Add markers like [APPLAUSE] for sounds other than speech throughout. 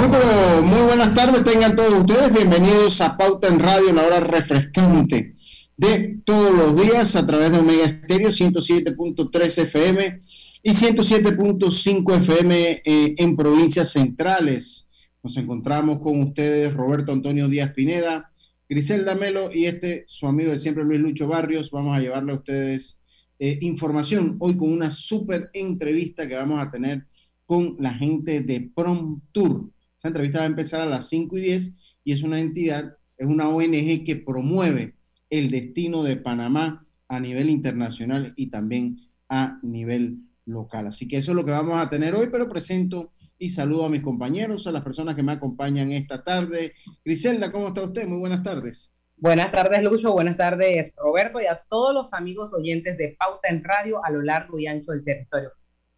Muy, buenas tardes, tengan todos ustedes bienvenidos a Pauta en Radio, la hora refrescante de todos los días a través de Omega Estéreo 107.3 FM y 107.5 FM eh, en provincias centrales. Nos encontramos con ustedes Roberto Antonio Díaz Pineda, Griselda Melo y este su amigo de siempre Luis Lucho Barrios. Vamos a llevarle a ustedes eh, información hoy con una súper entrevista que vamos a tener con la gente de Prom Tour. Esa entrevista va a empezar a las 5 y 10 y es una entidad, es una ONG que promueve el destino de Panamá a nivel internacional y también a nivel local. Así que eso es lo que vamos a tener hoy, pero presento y saludo a mis compañeros, a las personas que me acompañan esta tarde. Griselda, ¿cómo está usted? Muy buenas tardes. Buenas tardes, Lucho. Buenas tardes, Roberto, y a todos los amigos oyentes de Pauta en Radio a lo largo y ancho del territorio.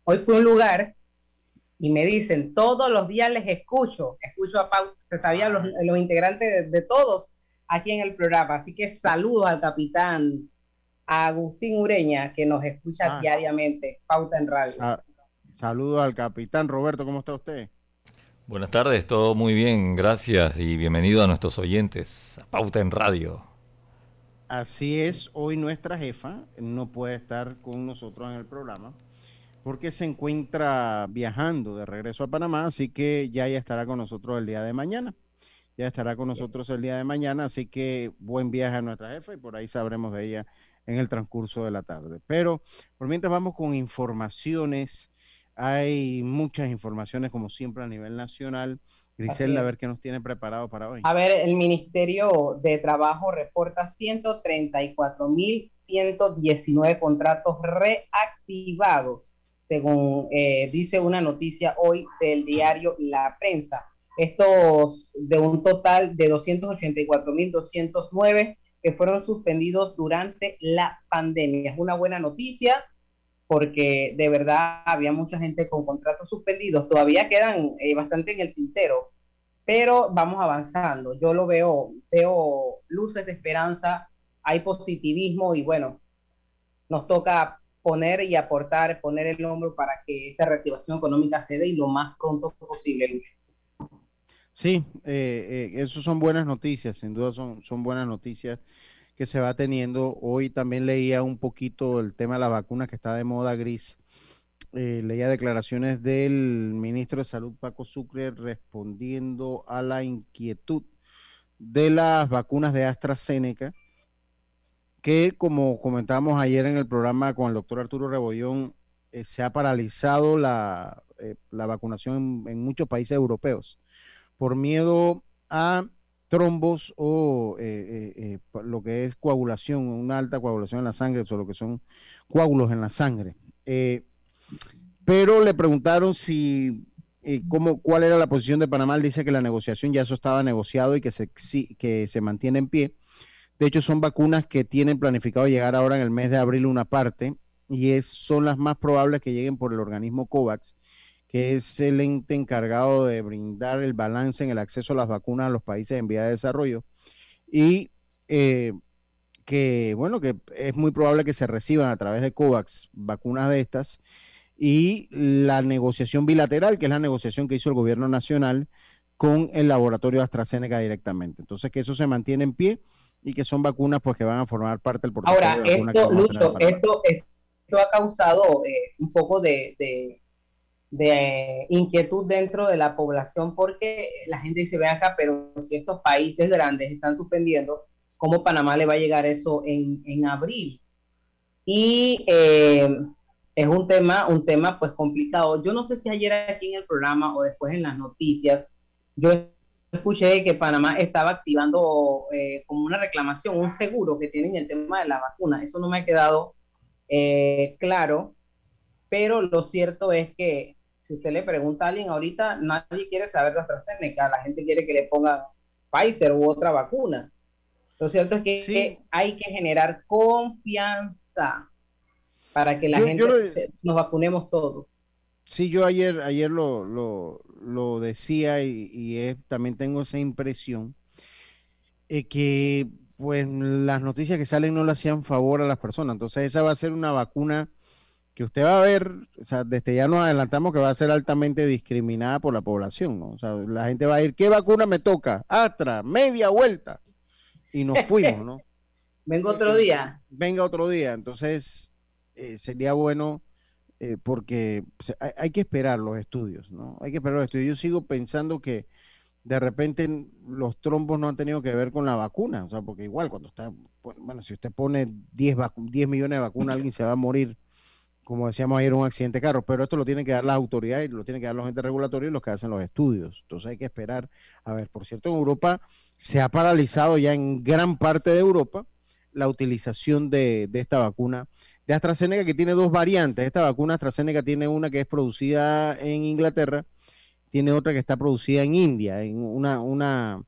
Hoy fue un lugar y me dicen, todos los días les escucho, escucho a Pau, se sabían los, los integrantes de, todos aquí en el programa. Así que saludos al capitán Agustín Ureña, que nos escucha ah. diariamente, Pauta en Radio. saludos al capitán Roberto, ¿cómo está usted? Buenas tardes, todo muy bien, gracias y bienvenido a nuestros oyentes, a Pauta en Radio. Así es, hoy nuestra jefa no puede estar con nosotros en el programa porque se encuentra viajando de regreso a Panamá, así que ya ya estará con nosotros el día de mañana. Ya estará con nosotros el día de mañana, así que buen viaje a nuestra jefa y por ahí sabremos de ella en el transcurso de la tarde. Pero por mientras vamos con informaciones, hay muchas informaciones como siempre a nivel nacional. Griselda, a ver qué nos tiene preparado para hoy. A ver, el Ministerio de Trabajo reporta 134.119 contratos reactivados según eh, dice una noticia hoy del diario La Prensa. Estos de un total de 284.209 que fueron suspendidos durante la pandemia. Es una buena noticia porque de verdad había mucha gente con contratos suspendidos. Todavía quedan eh, bastante en el tintero, pero vamos avanzando. Yo lo veo, veo luces de esperanza, hay positivismo y bueno, nos toca poner y aportar, poner el hombro para que esta reactivación económica se dé y lo más pronto posible, Lucho. Sí, eh, eh, eso son buenas noticias, sin duda son, son buenas noticias que se va teniendo. Hoy también leía un poquito el tema de la vacuna que está de moda gris. Eh, leía declaraciones del ministro de Salud, Paco Sucre, respondiendo a la inquietud de las vacunas de AstraZeneca que como comentábamos ayer en el programa con el doctor Arturo Rebollón, eh, se ha paralizado la, eh, vacunación en, muchos países europeos por miedo a trombos o eh, lo que es coagulación, una alta coagulación en la sangre, o lo que son coágulos en la sangre. pero le preguntaron si cómo, cuál era la posición de Panamá. dice que la negociación ya eso estaba negociado y que se, que se mantiene en pie de hecho, son vacunas que tienen planificado llegar ahora en el mes de abril una parte y es, son las más probables que lleguen por el organismo COVAX, que es el ente encargado de brindar el balance en el acceso a las vacunas a los países en vía de desarrollo. Y eh, que, bueno, que es muy probable que se reciban a través de COVAX vacunas de estas. Y la negociación bilateral, que es la negociación que hizo el gobierno nacional con el laboratorio AstraZeneca directamente. Entonces, que eso se mantiene en pie y que son vacunas pues que van a formar parte del portafolio. Ahora, esto, esto, esto, ha causado eh, un poco de, de, inquietud dentro de la población porque la gente dice, ve acá, pero si estos países grandes están suspendiendo, ¿cómo Panamá le va a llegar eso en, en abril? Y eh, es un tema, un tema pues complicado. Yo no sé si ayer aquí en el programa o después en las noticias, yo escuché que Panamá estaba activando eh, como una reclamación, un seguro que tienen el tema de la vacuna. Eso no me ha quedado eh, claro, pero lo cierto es que si usted le pregunta a alguien ahorita, nadie quiere saber de AstraZeneca, la gente quiere que le pongan Pfizer u otra vacuna. Lo cierto es que hay que generar confianza para que la gente nos vacunemos todos. Sí, yo ayer, ayer lo, lo, decía y, también tengo esa impresión eh, que pues las noticias que salen no le hacían favor a las personas. Entonces esa va a ser una vacuna que usted va a ver, o sea, desde ya nos adelantamos que va a ser altamente discriminada por la población, ¿no? O sea, la gente va a ir, ¿qué vacuna me toca? Astra, media vuelta. Y nos [LAUGHS] fuimos, ¿no? Venga otro día. Venga otro día. Entonces, eh, sería bueno eh, porque hay, que esperar los estudios, ¿no? Hay que esperar los estudios. Yo sigo pensando que de repente los trombos no han tenido que ver con la vacuna, o sea, porque igual cuando está, bueno, si usted pone 10, 10 millones de vacunas, alguien se va a morir, como decíamos ayer, un accidente de carro, pero esto lo tienen que dar las autoridades, lo tienen que dar los entes regulatorios y los que hacen los estudios. Entonces hay que esperar. A ver, por cierto, en Europa se ha paralizado ya en gran parte de Europa la utilización de, de esta vacuna de AstraZeneca que tiene dos variantes. Esta vacuna AstraZeneca tiene una que es producida en Inglaterra, tiene otra que está producida en India, en una, una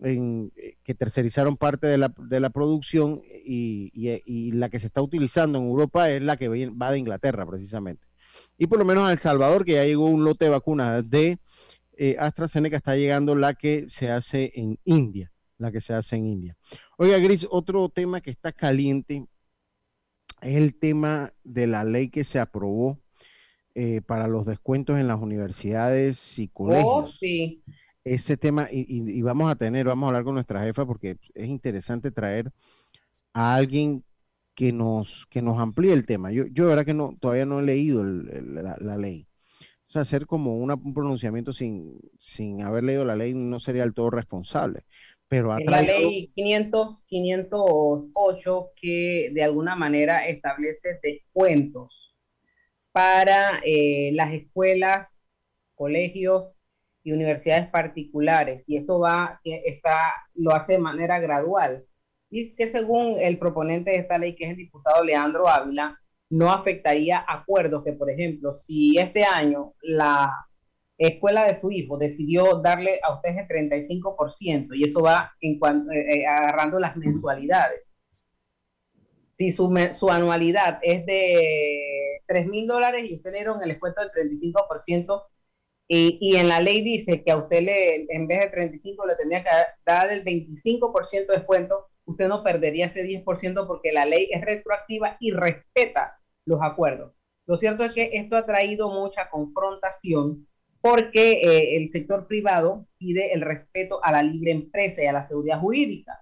en, que tercerizaron parte de la, de la producción y, y, la que se está utilizando en Europa es la que va de Inglaterra precisamente. Y por lo menos a El Salvador, que ya llegó un lote de vacunas de eh, AstraZeneca, está llegando la que se hace en India, la que se hace en India. Oiga, Gris, otro tema que está caliente es el tema de la ley que se aprobó eh, para los descuentos en las universidades y oh, colegios. Oh, sí. Ese tema, y, vamos a tener, vamos a hablar con nuestra jefa porque es interesante traer a alguien que nos, que nos amplíe el tema. Yo, yo de verdad que no, todavía no he leído la, ley. O sea, hacer como un pronunciamiento sin, sin haber leído la ley no sería del todo responsable. Pero la ley 500, 508 que de alguna manera establece descuentos para eh, las escuelas, colegios y universidades particulares. Y esto va, está, lo hace de manera gradual. Y que según el proponente de esta ley, que es el diputado Leandro Ávila, no afectaría acuerdos que, por ejemplo, si este año la escuela de su hijo decidió darle a usted el 35% y eso va en cuanto, eh, eh, agarrando las mensualidades. Si su, anualidad es de 3 mil dólares y usted le dieron el descuento del 35% y, y, en la ley dice que a usted le, en vez de 35 le tendría que dar el 25% de descuento, usted no perdería ese 10% porque la ley es retroactiva y respeta los acuerdos. Lo cierto es que esto ha traído mucha confrontación porque eh, el sector privado pide el respeto a la libre empresa y a la seguridad jurídica.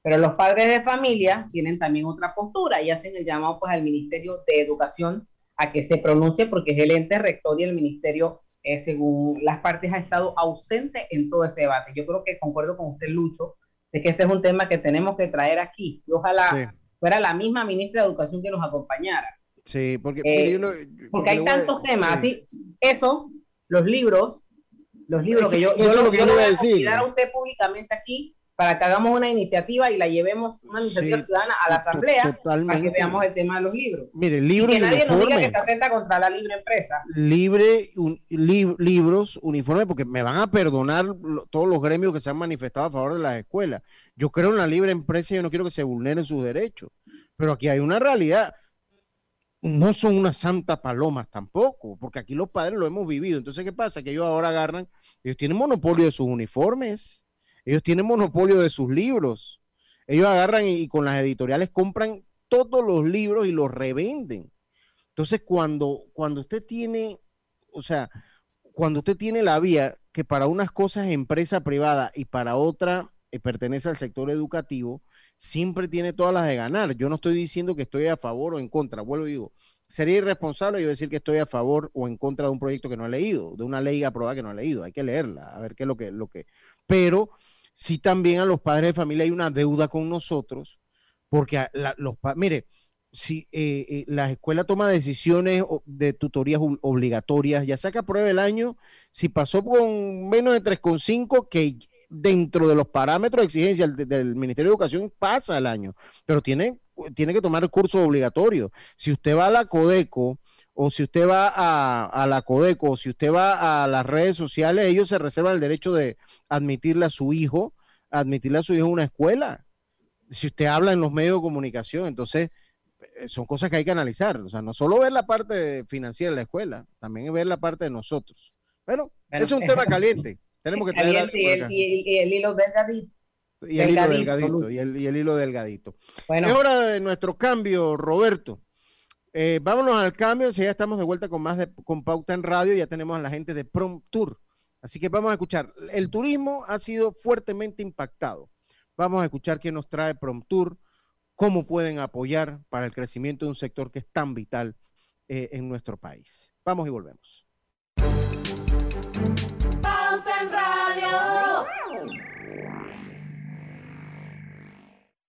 Pero los padres de familia tienen también otra postura y hacen el llamado pues, al Ministerio de Educación a que se pronuncie porque es el ente rector y el ministerio, eh, según las partes, ha estado ausente en todo ese debate. Yo creo que concuerdo con usted, Lucho, de que este es un tema que tenemos que traer aquí. Y ojalá fuera la misma ministra de Educación que nos acompañara. Sí, porque, eh, porque, hay tantos temas. Así, eso los libros, los libros que, yo, yo, lo, que yo voy a decir. a usted públicamente aquí para que hagamos una iniciativa y la llevemos, una iniciativa ciudadana a la asamblea para que veamos el tema de los libros. Mire, libros y que nadie nos diga que se atenta contra la libre empresa. Libre, un, libros, uniformes, porque me van a perdonar todos los gremios que se han manifestado a favor de las escuelas. Yo creo en la libre empresa y yo no quiero que se vulneren sus derechos. Pero aquí hay una realidad no son unas santas palomas tampoco, porque aquí los padres lo hemos vivido. Entonces, ¿qué pasa? Que ellos ahora agarran, ellos tienen monopolio de sus uniformes, ellos tienen monopolio de sus libros. Ellos agarran y, con las editoriales compran todos los libros y los revenden. Entonces, cuando, cuando usted tiene, o sea, cuando usted tiene la vía que para unas cosas es empresa privada y para otra eh, pertenece al sector educativo, siempre tiene todas las de ganar. Yo no estoy diciendo que estoy a favor o en contra, vuelvo y digo, sería irresponsable yo decir que estoy a favor o en contra de un proyecto que no he leído, de una ley aprobada que no he leído, hay que leerla, a ver qué es lo que, lo que, pero sí también a los padres de familia hay una deuda con nosotros, porque los mire, si eh, eh, la escuela toma decisiones de tutorías obligatorias, ya sea que apruebe el año, si pasó con menos de 3,5, que dentro de los parámetros de exigencia del, Ministerio de Educación, pasa el año, pero tiene, tiene que tomar el curso obligatorio. Si usted va a la Codeco o si usted va a, a, la Codeco o si usted va a las redes sociales, ellos se reservan el derecho de admitirle a su hijo, admitirle a su hijo a una escuela. Si usted habla en los medios de comunicación, entonces eh, son cosas que hay que analizar. O sea, no solo ver la parte financiera de la escuela, también ver la parte de nosotros. Pero eso es un tema caliente. Tenemos que tener y, el, hilo delgadito. Y el hilo delgadito, y el, hilo delgadito. Es hora de nuestro cambio, Roberto. Eh, vámonos al cambio, si ya estamos de vuelta con más de con Pauta en Radio, ya tenemos a la gente de Prom Tour. Así que vamos a escuchar. El turismo ha sido fuertemente impactado. Vamos a escuchar quién nos trae Prom Tour, cómo pueden apoyar para el crecimiento de un sector que es tan vital eh, en nuestro país. Vamos y volvemos.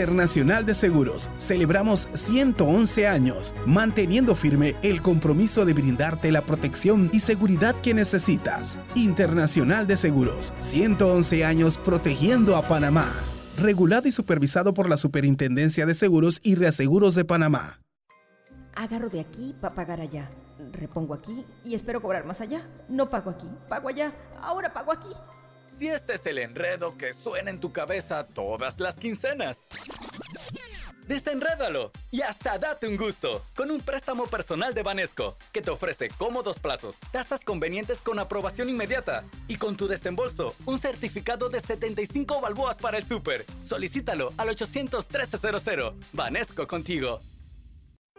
Internacional de Seguros celebramos 111 años, manteniendo firme el compromiso de brindarte la protección y seguridad que necesitas. Internacional de Seguros, 111 años protegiendo a Panamá. Regulado y supervisado por la Superintendencia de Seguros y Reaseguros de Panamá. Agarro de aquí para pagar allá. Repongo aquí y espero cobrar más allá. No pago aquí, pago allá. Ahora pago aquí. Si este es el enredo que suena en tu cabeza todas las quincenas. Desenrédalo y hasta date un gusto con un préstamo personal de Banesco que te ofrece cómodos plazos, tasas convenientes con aprobación inmediata y con tu desembolso un certificado de 75 balboas para el súper. Solicítalo al 800 1300. Banesco contigo.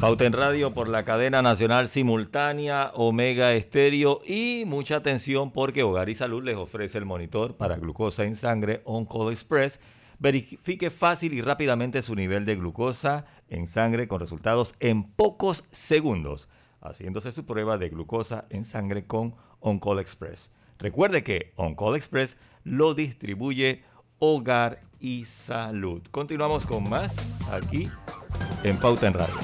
Pauta en Radio por la cadena nacional simultánea Omega Estéreo y mucha atención porque Hogar y Salud les ofrece el monitor para glucosa en sangre On Call Express. Verifique fácil y rápidamente su nivel de glucosa en sangre con resultados en pocos segundos, haciéndose su prueba de glucosa en sangre con On Call Express. Recuerde que On Call Express lo distribuye Hogar y Salud. Continuamos con más aquí en Pauta en Radio.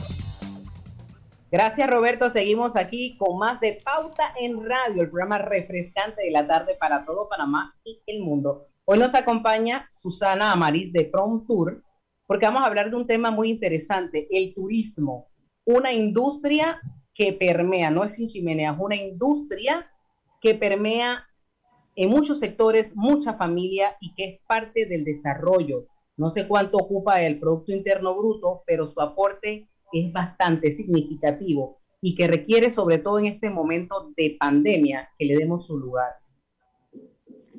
Gracias Roberto, seguimos aquí con más de Pauta en Radio, el programa refrescante de la tarde para todo Panamá y el mundo. Hoy nos acompaña Susana Amariz de Prom Tour, porque vamos a hablar de un tema muy interesante, el turismo, una industria que permea, no es sin chimenea, es una industria que permea en muchos sectores, mucha familia y que es parte del desarrollo. No sé cuánto ocupa el Producto Interno Bruto, pero su aporte es bastante significativo y que requiere, sobre todo en este momento de pandemia, que le demos su lugar.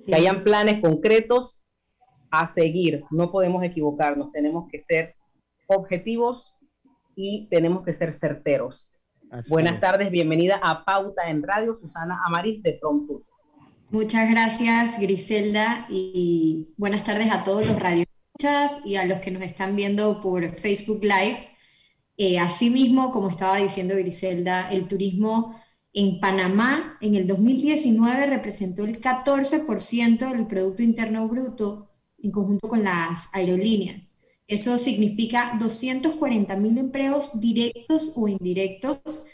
Que hayan planes concretos a seguir. No podemos equivocarnos, tenemos que ser objetivos y tenemos que ser certeros. Buenas tardes, bienvenida a Pauta en Radio, Susana Amaris de Pronto. Muchas gracias, Griselda, y buenas tardes a todos los [CLEARS THROAT] radioescuchas y a los que nos están viendo por Facebook Live. Eh, asimismo, como estaba diciendo Griselda, el turismo en Panamá en el 2019 representó el 14% del Producto Interno Bruto en conjunto con las aerolíneas. Eso significa 240 mil empleos directos o indirectos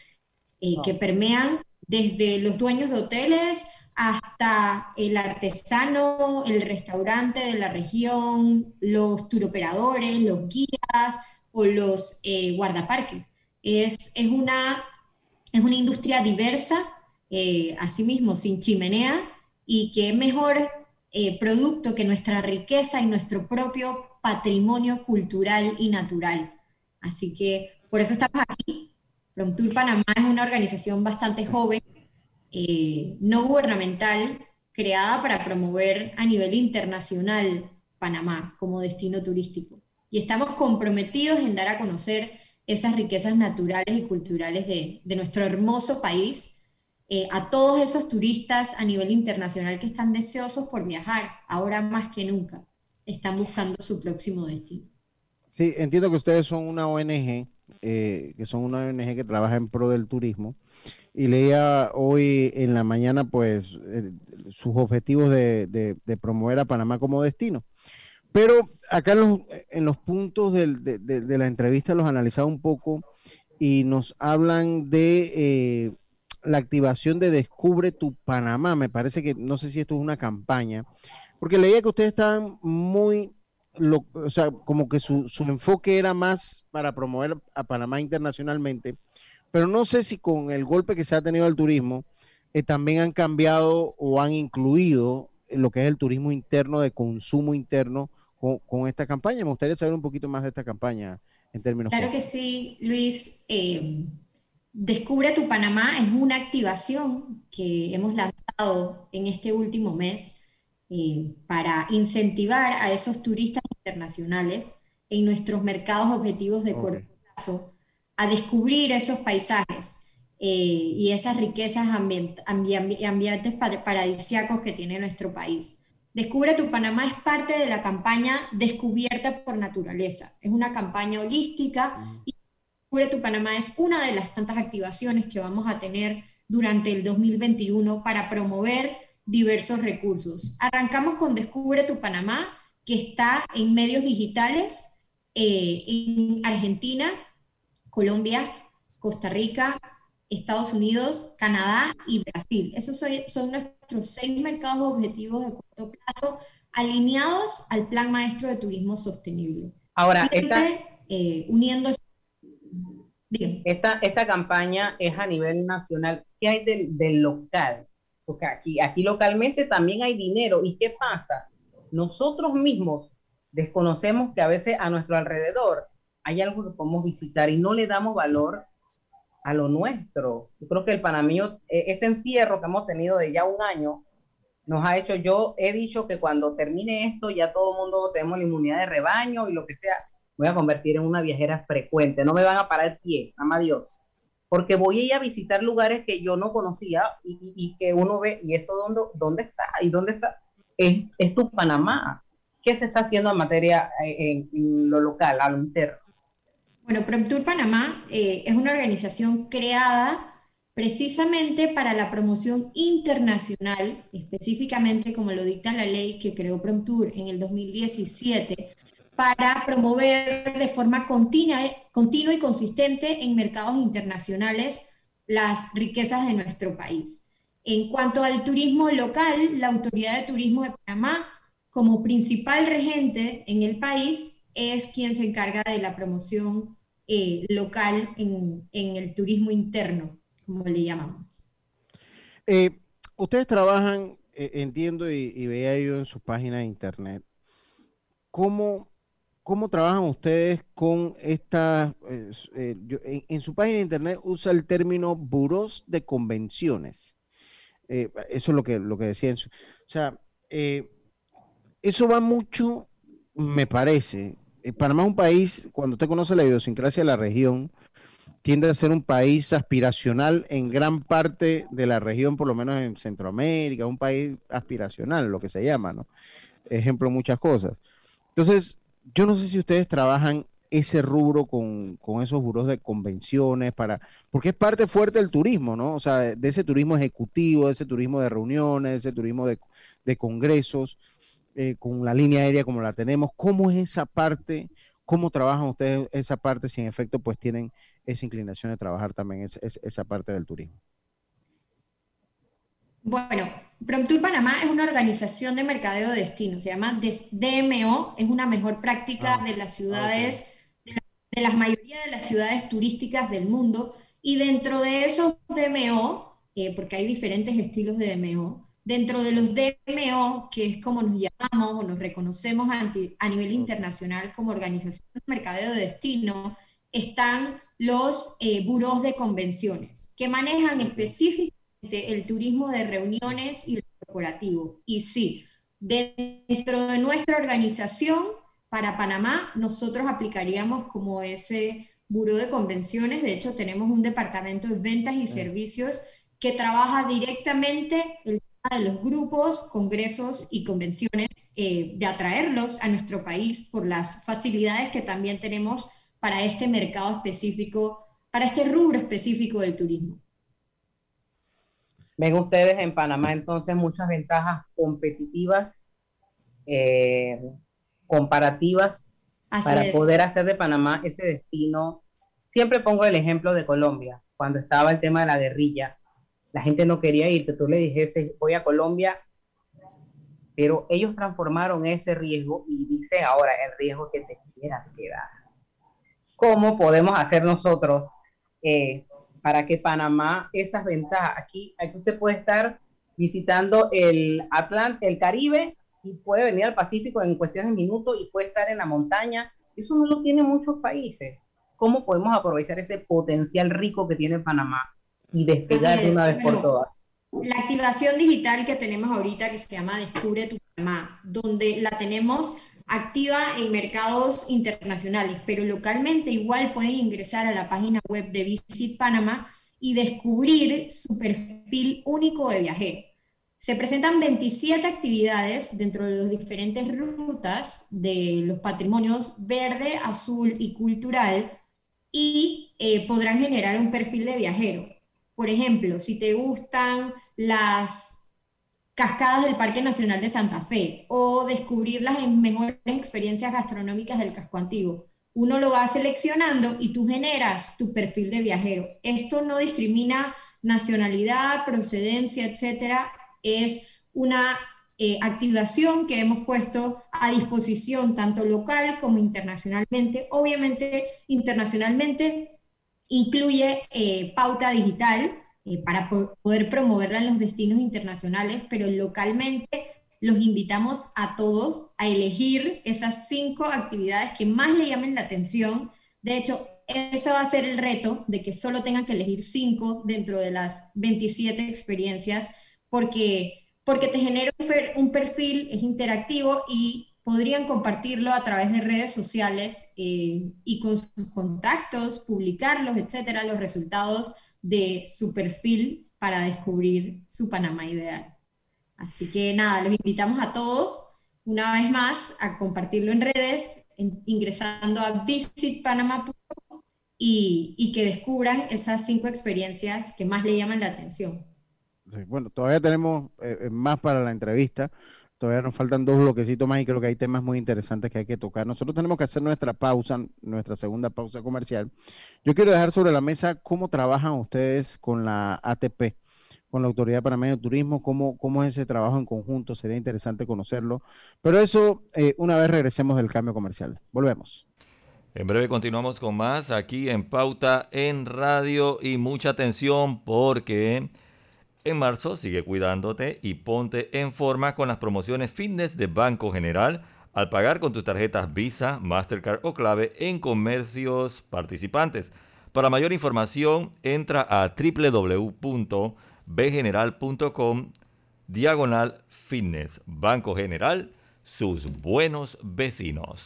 eh, que permean desde los dueños de hoteles hasta el artesano, el restaurante de la región, los turoperadores, los guías o los eh, guardaparques. Es, es, una, es una industria diversa, eh, asimismo, sin chimenea, y que mejor producto que nuestra riqueza y nuestro propio patrimonio cultural y natural. Así que por eso estamos aquí. Promtour Panamá es una organización bastante joven, eh, no gubernamental, creada para promover a nivel internacional Panamá como destino turístico. Y estamos comprometidos en dar a conocer esas riquezas naturales y culturales de, nuestro hermoso país eh, a todos esos turistas a nivel internacional que están deseosos por viajar, ahora más que nunca están buscando su próximo destino. Sí, entiendo que ustedes son una ONG, eh, que son una ONG que trabaja en pro del turismo. Y leía hoy en la mañana, pues, eh, sus objetivos de, promover a Panamá como destino. Pero acá en los, puntos de, la entrevista los analizaba un poco y nos hablan de eh, la activación de Descubre tu Panamá. Me parece que, no sé si esto es una campaña, porque leía que ustedes estaban muy, o sea, como que su, enfoque era más para promover a Panamá internacionalmente, pero no sé si con el golpe que se ha tenido al turismo, eh, también han cambiado o han incluido lo que es el turismo interno, de consumo interno, con, esta campaña. Me gustaría saber un poquito más de esta campaña en términos. Claro que sí, Luis. Eh, Descubre tu Panamá es una activación que hemos lanzado en este último mes eh, para incentivar a esos turistas internacionales en nuestros mercados objetivos de corto plazo a descubrir esos paisajes eh, y esas riquezas ambientales paradisíacos que tiene nuestro país. Descubre tu Panamá es parte de la campaña Descubierta por Naturaleza. Es una campaña holística y Descubre tu Panamá es una de las tantas activaciones que vamos a tener durante el 2021 para promover diversos recursos. Arrancamos con Descubre tu Panamá, que está en medios digitales eh, en Argentina, Colombia, Costa Rica, Estados Unidos, Canadá y Brasil. Esos son, nuestros seis mercados objetivos de corto plazo alineados al Plan Maestro de Turismo Sostenible. Ahora, eh, uniendo... Esta, esta campaña es a nivel nacional. ¿Qué hay del, del local? porque aquí, aquí localmente también hay dinero. ¿Y qué pasa? Nosotros mismos desconocemos que a veces a nuestro alrededor hay algo que podemos visitar y no le damos valor a lo nuestro. Yo creo que el panameño, este encierro que hemos tenido de ya un año, nos ha hecho, yo he dicho que cuando termine esto ya todo el mundo tenemos la inmunidad de rebaño y lo que sea, voy a convertir en una viajera frecuente, no me van a parar el pie, ama Dios porque voy a ir a visitar lugares que yo no conocía y, que uno ve, ¿y esto dónde, dónde está? ¿Y dónde está? Es, es tu Panamá. ¿Qué se está haciendo en materia eh, en, lo local, a lo interno? Bueno, PromTour Panamá eh, es una organización creada precisamente para la promoción internacional, específicamente como lo dicta la ley que creó Promtour en el 2017, para promover de forma continua, continua y consistente en mercados internacionales las riquezas de nuestro país. En cuanto al turismo local, la Autoridad de Turismo de Panamá, como principal regente en el país, es quien se encarga de la promoción eh, local en, el turismo interno, como le llamamos. Eh, ustedes trabajan, eh, entiendo y, veía yo en su página de internet, ¿cómo, cómo trabajan ustedes con esta, en, su página de internet usa el término buros de convenciones. eso es lo que, lo que decía. o sea, eso va mucho, me parece, Panamá es un país, cuando usted conoce la idiosincrasia de la región, tiende a ser un país aspiracional en gran parte de la región, por lo menos en Centroamérica, un país aspiracional, lo que se llama, ¿no? Ejemplo, muchas cosas. Entonces, yo no sé si ustedes trabajan ese rubro con, esos buros de convenciones, para, porque es parte fuerte del turismo, ¿no? O sea, de, ese turismo ejecutivo, de ese turismo de reuniones, de ese turismo de, de congresos. Eh, con la línea aérea como la tenemos. ¿Cómo es esa parte? ¿Cómo trabajan ustedes esa parte si en efecto pues tienen esa inclinación de trabajar también esa parte del turismo? Bueno, PromTour Panamá es una organización de mercadeo de destino, se llama DMO, es una mejor práctica ah, de las ciudades, de, la, las mayoría de las ciudades turísticas del mundo, y dentro de esos DMO, eh, porque hay diferentes estilos de DMO, Dentro de los DMO, que es como nos llamamos o nos reconocemos a nivel internacional como organización de mercadeo de destino, están los eh, buros de convenciones, que manejan específicamente el turismo de reuniones y el corporativo. Y sí, dentro de nuestra organización, para Panamá, nosotros aplicaríamos como ese buró de convenciones. De hecho, tenemos un departamento de ventas y servicios que trabaja directamente el de los grupos, congresos y convenciones, eh, de atraerlos a nuestro país por las facilidades que también tenemos para este mercado específico, para este rubro específico del turismo. Ven ustedes en Panamá entonces muchas ventajas competitivas, eh, comparativas, para poder hacer de Panamá ese destino. Siempre pongo el ejemplo de Colombia, cuando estaba el tema de la guerrilla la gente no quería ir, que tú le dijese, voy a Colombia, pero ellos transformaron ese riesgo y dicen ahora el riesgo que te quieras quedar. ¿Cómo podemos hacer nosotros eh, para que Panamá, esas ventajas, aquí, aquí usted puede estar visitando el Atlántico, el Caribe y puede venir al Pacífico en cuestiones de minutos y puede estar en la montaña. Eso no lo tienen muchos países. ¿Cómo podemos aprovechar ese potencial rico que tiene Panamá? Y despegar de una vez por todas. La activación digital que tenemos ahorita que se llama Descubre tu Panamá, donde la tenemos activa en mercados internacionales, pero localmente igual pueden ingresar a la página web de Visit Panamá y descubrir su perfil único de viajero. Se presentan 27 actividades dentro de las diferentes rutas de los patrimonios verde, azul y cultural y eh, podrán generar un perfil de viajero. Por ejemplo, si te gustan las cascadas del Parque Nacional de Santa Fe o descubrir las mejores experiencias gastronómicas del casco antiguo. Uno lo va seleccionando y tú generas tu perfil de viajero. Esto no discrimina nacionalidad, procedencia, etcétera. Es una eh, activación que hemos puesto a disposición tanto local como internacionalmente. Obviamente, internacionalmente Incluye eh, pauta digital eh, para poder promoverla en los destinos internacionales, pero localmente los invitamos a todos a elegir esas cinco actividades que más le llamen la atención. De hecho, ese va a ser el reto de que solo tengan que elegir cinco dentro de las 27 experiencias, porque, porque te genera un perfil, es interactivo y podrían compartirlo a través de redes sociales eh, y con sus contactos, publicarlos, etcétera, los resultados de su perfil para descubrir su Panamá ideal. Así que nada, los invitamos a todos una vez más a compartirlo en redes, ingresando a visitpanama.com y, que descubran esas cinco experiencias que más le llaman la atención. bueno, todavía tenemos eh, eh, más para la entrevista. Todavía nos faltan dos bloquecitos más y creo que hay temas muy interesantes que hay que tocar. Nosotros tenemos que hacer nuestra pausa, nuestra segunda pausa comercial. Yo quiero dejar sobre la mesa cómo trabajan ustedes con la ATP, con la Autoridad Panameña de Turismo, cómo, cómo es ese trabajo en conjunto. Sería interesante conocerlo. Pero eso eh, una vez regresemos del cambio comercial. Volvemos. En breve continuamos con más aquí en Pauta en Radio y mucha atención porque en marzo sigue cuidándote y ponte en forma con las promociones fitness de Banco General al pagar con tus tarjetas Visa, Mastercard o clave en comercios participantes. Para mayor información entra a www.bgeneral.com diagonal fitness. Banco General sus buenos vecinos.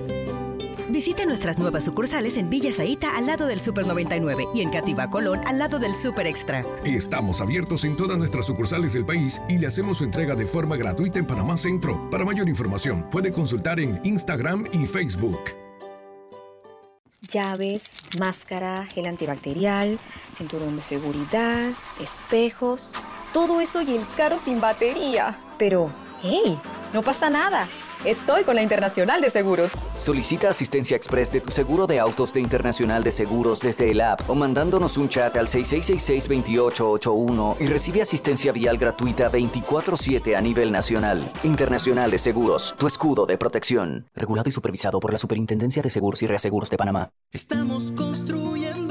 Visite nuestras nuevas sucursales en Villa Zaita al lado del Super 99 y en Cativa Colón al lado del Super Extra. Estamos abiertos en todas nuestras sucursales del país y le hacemos su entrega de forma gratuita en Panamá Centro. Para mayor información, puede consultar en Instagram y Facebook llaves, máscara, gel antibacterial, cinturón de seguridad, espejos, todo eso y el carro sin batería. Pero, hey, no pasa nada. Estoy con la Internacional de Seguros. Solicita asistencia express de tu seguro de autos de Internacional de Seguros desde el app o mandándonos un chat al 6666-2881 y recibe asistencia vial gratuita 24-7 a nivel nacional. Internacional de Seguros, tu escudo de protección. Regulado y supervisado por la Superintendencia de Seguros y Reaseguros de Panamá. Estamos construyendo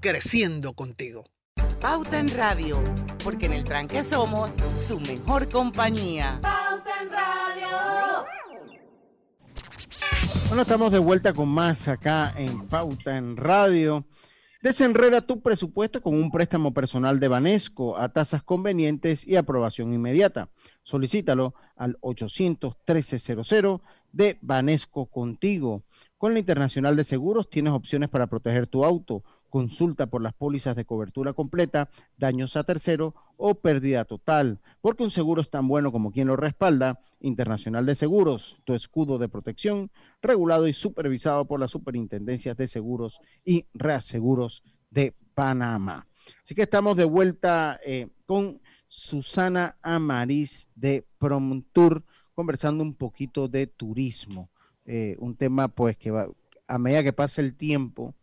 creciendo contigo. Pauta en Radio, porque en el tranque somos su mejor compañía. Pauta en Radio. Bueno, estamos de vuelta con más acá en Pauta en Radio. Desenreda tu presupuesto con un préstamo personal de Banesco a tasas convenientes y aprobación inmediata. Solicítalo al 800 1300 de Banesco Contigo. Con la Internacional de Seguros tienes opciones para proteger tu auto. Consulta por las pólizas de cobertura completa, daños a tercero o pérdida total. Porque un seguro es tan bueno como quien lo respalda. Internacional de Seguros, tu escudo de protección, regulado y supervisado por las superintendencias de seguros y reaseguros de Panamá. Así que estamos de vuelta eh, con Susana Amariz de Promtour, conversando un poquito de turismo. Eh, un tema pues que va, a medida que pasa el tiempo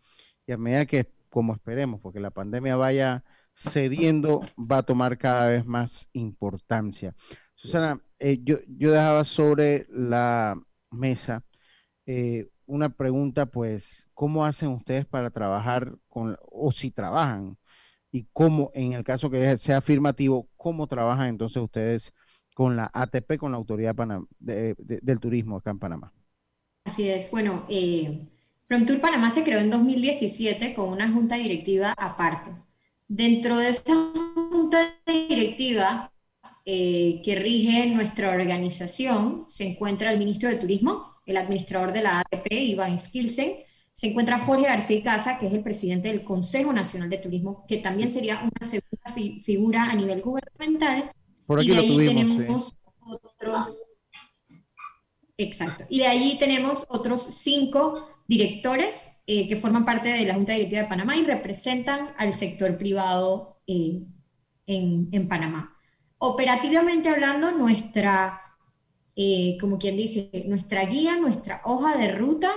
y a medida que, como esperemos, porque la pandemia vaya cediendo, va a tomar cada vez más importancia. Susana, eh, yo, yo, dejaba sobre la mesa eh, una pregunta, pues, ¿cómo hacen ustedes para trabajar con, o si trabajan, y cómo, en el caso que sea afirmativo, cómo trabajan entonces ustedes con la ATP, con la Autoridad Panam- de- de- del Turismo acá en Panamá. Así es. Bueno, eh, PromTour Panamá se creó en 2017 con una junta directiva aparte. Dentro de esa junta directiva eh, que rige nuestra organización se encuentra el ministro de Turismo, el administrador de la ATP, Iván Skilsen, se encuentra Jorge García Casa, que es el presidente del Consejo Nacional de Turismo, que también sería una segunda fi- figura a nivel gubernamental. Por y de ahí tuvimos, tenemos otros Exacto. Y de allí tenemos otros cinco directores eh, que forman parte de la Junta Directiva de Panamá y representan al sector privado eh, en, Panamá. Operativamente hablando, nuestra, eh, como quien dice, nuestra guía, nuestra hoja de ruta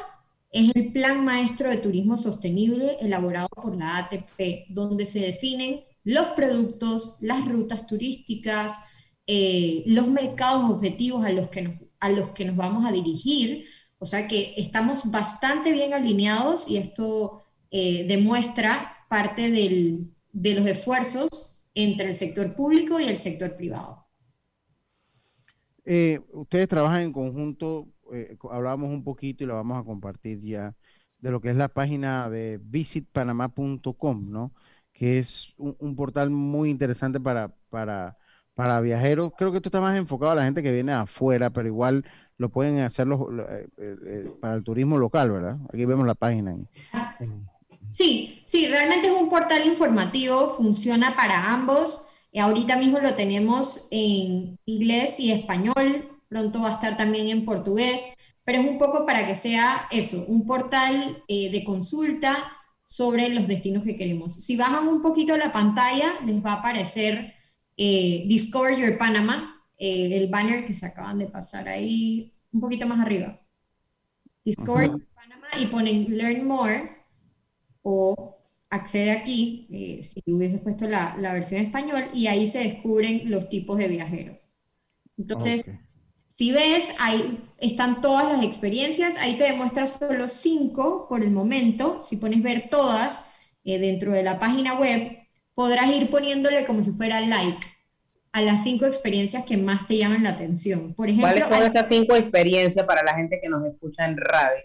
es el Plan Maestro de Turismo Sostenible elaborado por la ATP, donde se definen los productos, las rutas turísticas, los mercados objetivos a los, que a los que nos vamos a dirigir. O sea que estamos bastante bien alineados y esto eh, demuestra parte de los esfuerzos entre el sector público y el sector privado. Eh, ustedes trabajan en conjunto, eh, hablábamos un poquito y lo vamos a compartir ya, de lo que es la página de visitpanama.com, ¿no? Que es un, portal muy interesante para viajeros. Creo que esto está más enfocado a la gente que viene afuera, pero igual lo pueden hacer los- lo- eh, eh, eh, para el turismo local, ¿verdad? Aquí vemos la página. Sí, sí, realmente es un portal informativo, funciona para ambos. Ahorita mismo lo tenemos en inglés y español, pronto va a estar también en portugués, pero es un poco para que sea eso, un portal de consulta sobre los destinos que queremos. Si bajan un poquito la pantalla, les va a aparecer eh, Discover Your Panama, eh, el banner que se acaban de pasar ahí, un poquito más arriba. Discover. Your Panama y ponen Learn More o accede aquí, eh, si hubiese puesto la, la versión en español, y ahí se descubren los tipos de viajeros. Entonces, si ves, ahí están todas las experiencias, ahí te demuestra solo cinco por el momento, si pones ver todas eh, dentro de la página web, podrás ir poniéndole como si fuera like a las cinco experiencias que más te llaman la atención. Por ejemplo, ¿Cuáles son al- esas cinco experiencias para la gente que nos escucha en radio?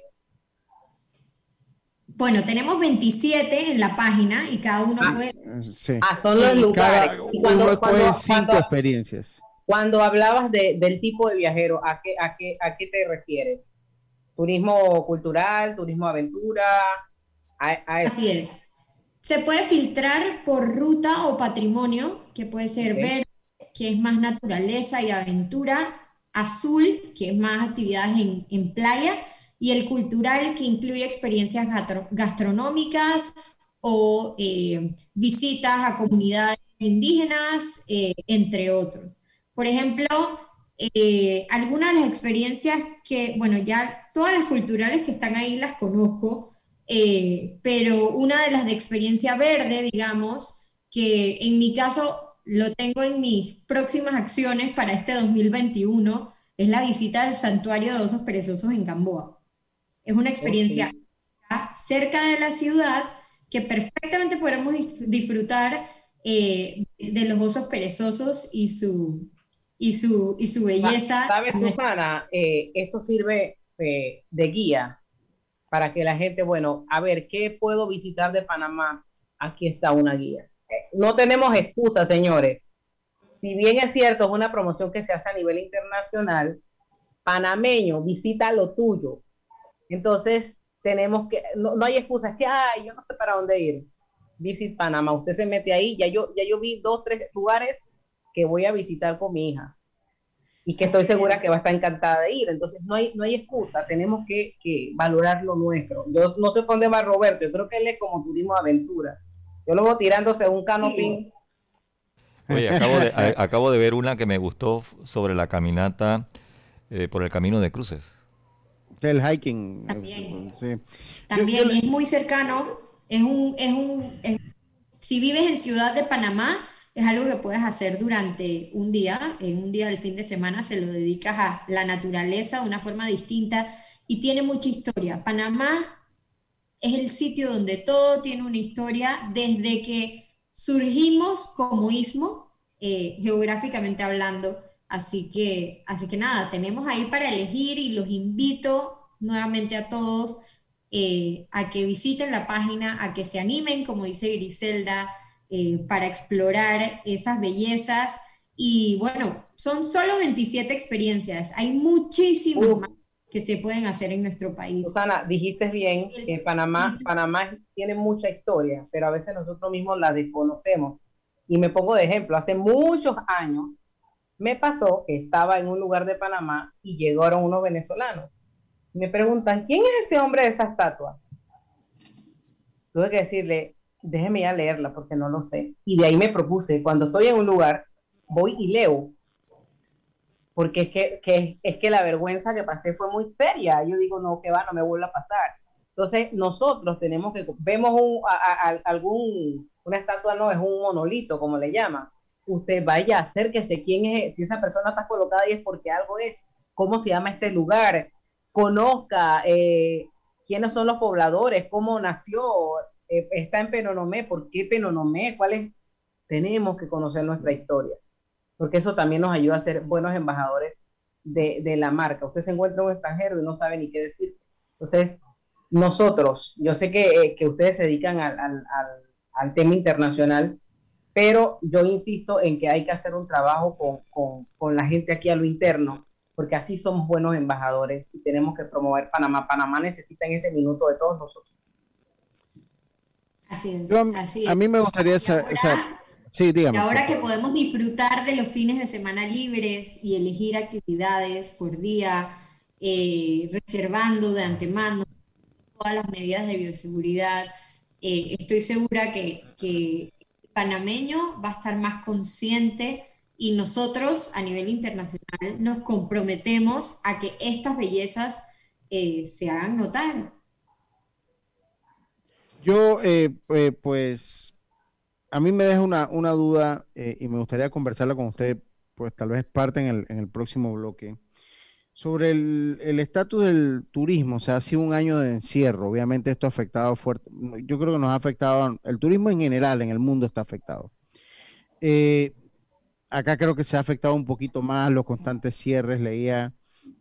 bueno, tenemos 27 en la página y cada uno puede... eh, sí. Ah, son los lugares. Cada Y cuando- cinco cuando- experiencias. Cuando hablabas de- del tipo de viajero, ¿a qué, a, qué, ¿a qué te refieres? ¿Turismo cultural, turismo aventura? A, a eso. Así es. Se puede filtrar por ruta o patrimonio, que puede ser Ok. Que es más naturaleza y aventura, azul, que es más actividades en, en playa, y el cultural, que incluye experiencias gastro- gastronómicas o eh, visitas a comunidades indígenas, eh, entre otros. Por ejemplo, eh, algunas de las experiencias que, bueno, ya todas las culturales que están ahí las conozco, pero una de las de experiencia verde, digamos, que en mi caso lo tengo en mis próximas acciones para este 2021, es la visita al santuario de osos perezosos en Gamboa. Es una experiencia cerca de la ciudad que perfectamente podemos dis- disfrutar eh, de los osos perezosos y su, y su, y su belleza. ¿Sabes, Susana? Eh, esto sirve eh, de guía para que la gente, bueno, a ver, ¿qué puedo visitar de Panamá? Aquí está una guía. No tenemos excusa, señores. Si bien es cierto, es una promoción que se hace a nivel internacional, panameño, visita lo tuyo. Entonces, tenemos que, no, no hay excusas, que, ay, yo no sé para dónde ir. Visit Panamá, usted se mete ahí, ya yo, ya yo vi dos, tres lugares que voy a visitar con mi hija y que estoy segura es. que va a estar encantada de ir. Entonces, no hay, no hay excusa, tenemos que, que valorar lo nuestro. Yo no sé dónde va Roberto, yo creo que él es como turismo aventura. Yo lo voy tirándose un canopín. Oye, [LAUGHS] acabo de, a- acabo de ver una que me gustó sobre la caminata eh, por el camino de cruces. El hiking. También. sí. También y es muy cercano, es un, es un, es- si vives en Ciudad de Panamá, es algo que puedes hacer durante un día, en un día del fin de semana se lo dedicas a la naturaleza de una forma distinta y tiene mucha historia. Panamá es el sitio donde todo tiene una historia desde que surgimos como istmo, eh, geográficamente hablando, Así que, así que nada, tenemos ahí para elegir y los invito nuevamente a todos eh, a que visiten la página, a que se animen, como dice Griselda, eh, para explorar esas bellezas. Y bueno, son solo 27 experiencias, hay muchísimas más que se pueden hacer en nuestro país. Susana, dijiste bien que Panamá, Panamá tiene mucha historia, pero a veces nosotros mismos la desconocemos. Y me pongo de ejemplo, hace muchos años me pasó que estaba en un lugar de Panamá y llegaron unos venezolanos. Me preguntan, ¿quién es ese hombre de esa estatua? Tuve que decirle, déjeme ya leerla porque no lo sé. Y de ahí me propuse, cuando estoy en un lugar, voy y leo. Porque es que, es que la vergüenza que pasé fue muy seria. Yo digo, no, que va, no me vuelva a pasar. Entonces, nosotros tenemos que, vemos un, a, algún, una estatua, no, es un monolito, como le llaman usted vaya, acérquese, quién es, si esa persona está colocada ahí es porque algo es, cómo se llama este lugar, conozca eh, quiénes son los pobladores, cómo nació, eh, está en Penonomé, por qué Penonomé, cuáles, tenemos que conocer nuestra historia, porque eso también nos ayuda a ser buenos embajadores de, de la marca. Usted se encuentra un extranjero y no sabe ni qué decir. Entonces, nosotros, yo sé que, eh, que ustedes se dedican al, al, al, al tema internacional, pero yo insisto en que hay que hacer un trabajo con, con, con, la gente aquí a lo interno, porque así somos buenos embajadores y tenemos que promover Panamá. Panamá necesita en este minuto de todos nosotros. Así es. Yo, así a mí me gustaría saber, o sea, sí, dígame. Ahora que podemos disfrutar de los fines de semana libres y elegir actividades por día, eh, reservando de antemano todas las medidas de bioseguridad, eh, estoy segura que, que panameño va a estar más consciente y nosotros a nivel internacional nos comprometemos a que estas bellezas eh, se hagan notar. Yo, eh, pues, a mí me deja una, una duda eh, y me gustaría conversarla con usted, pues tal vez parte en el, en el próximo bloque, sobre el estatus del turismo. O sea, ha sido un año de encierro. Obviamente esto ha afectado fuerte. Yo creo que nos ha afectado, el turismo en general en el mundo está afectado. Eh, acá creo que se ha afectado un poquito más los constantes cierres. Leía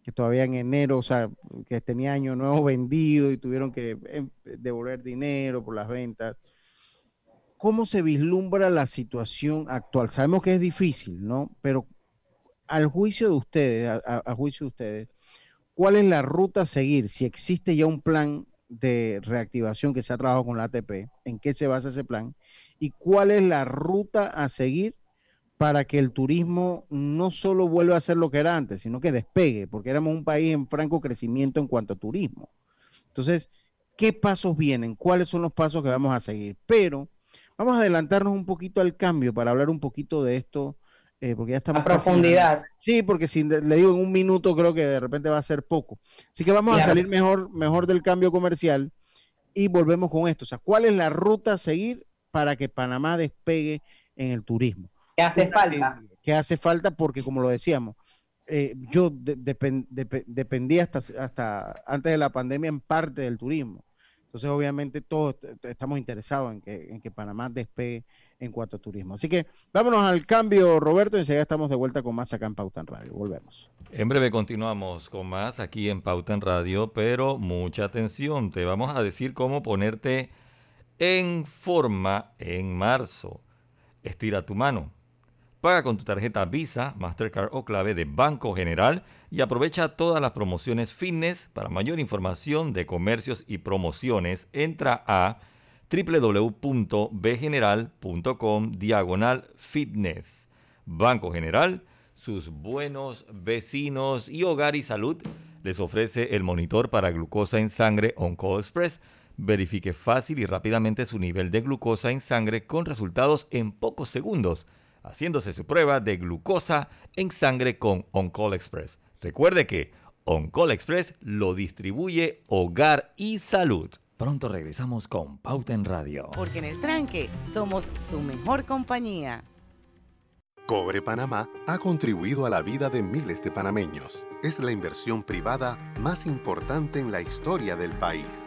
que todavía en enero, o sea, que tenía año nuevo vendido y tuvieron que em, devolver dinero por las ventas. ¿Cómo se vislumbra la situación actual? Sabemos que es difícil, ¿no? Pero al juicio de ustedes, a, juicio de ustedes, ¿cuál es la ruta a seguir? Si existe ya un plan de reactivación que se ha trabajado con la ATP, ¿en qué se basa ese plan? ¿Y cuál es la ruta a seguir para que el turismo no solo vuelva a ser lo que era antes, sino que despegue, porque éramos un país en franco crecimiento en cuanto a turismo. Entonces, ¿qué pasos vienen? ¿Cuáles son los pasos que vamos a seguir? Pero vamos a adelantarnos un poquito al cambio para hablar un poquito de esto eh, porque ya estamos... A profundidad. Sí, porque si le digo en un minuto creo que de repente va a ser poco. Así que vamos claro. a salir mejor, mejor del cambio comercial y volvemos con esto. O sea, ¿cuál es la ruta a seguir para que Panamá despegue en el turismo? ¿Qué hace falta? ¿Qué hace falta? Porque como lo decíamos, eh, yo de, de, de, dependía hasta, hasta antes de la pandemia en parte del turismo. Entonces, obviamente, todos estamos interesados en que, en que Panamá despegue en cuanto a turismo. Así que vámonos al cambio, Roberto, y enseguida estamos de vuelta con más acá en Pauta en Radio. Volvemos. En breve continuamos con más aquí en Pauta en Radio, pero mucha atención, te vamos a decir cómo ponerte en forma en marzo. Estira tu mano. Paga con tu tarjeta Visa, Mastercard o clave de Banco General y aprovecha todas las promociones fitness. Para mayor información de comercios y promociones, entra a www.bgeneral.com diagonal fitness. Banco General, sus buenos vecinos y Hogar y Salud les ofrece el monitor para glucosa en sangre OnCall Express. Verifique fácil y rápidamente su nivel de glucosa en sangre con resultados en pocos segundos, haciéndose su prueba de glucosa en sangre con OnCall Express. Recuerde que OnCall Express lo distribuye Hogar y Salud. Pronto regresamos con Pauta en Radio. Porque en el tranque somos su mejor compañía. Cobre Panamá ha contribuido a la vida de miles de panameños. Es la inversión privada más importante en la historia del país.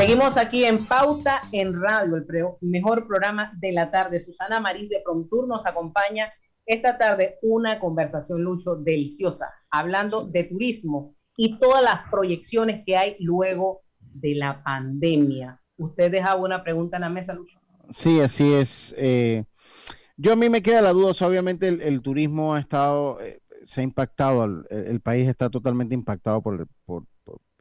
Seguimos aquí en Pauta en Radio, el mejor programa de la tarde. Susana Maris de Promtur nos acompaña esta tarde una conversación, Lucho, deliciosa, hablando de turismo y todas las proyecciones que hay luego de la pandemia. Usted dejaba una pregunta en la mesa, Lucho. Sí, así es. Eh, yo a mí me queda la duda, o sea, obviamente el, el turismo ha estado, eh, se ha impactado, el, el país está totalmente impactado por- por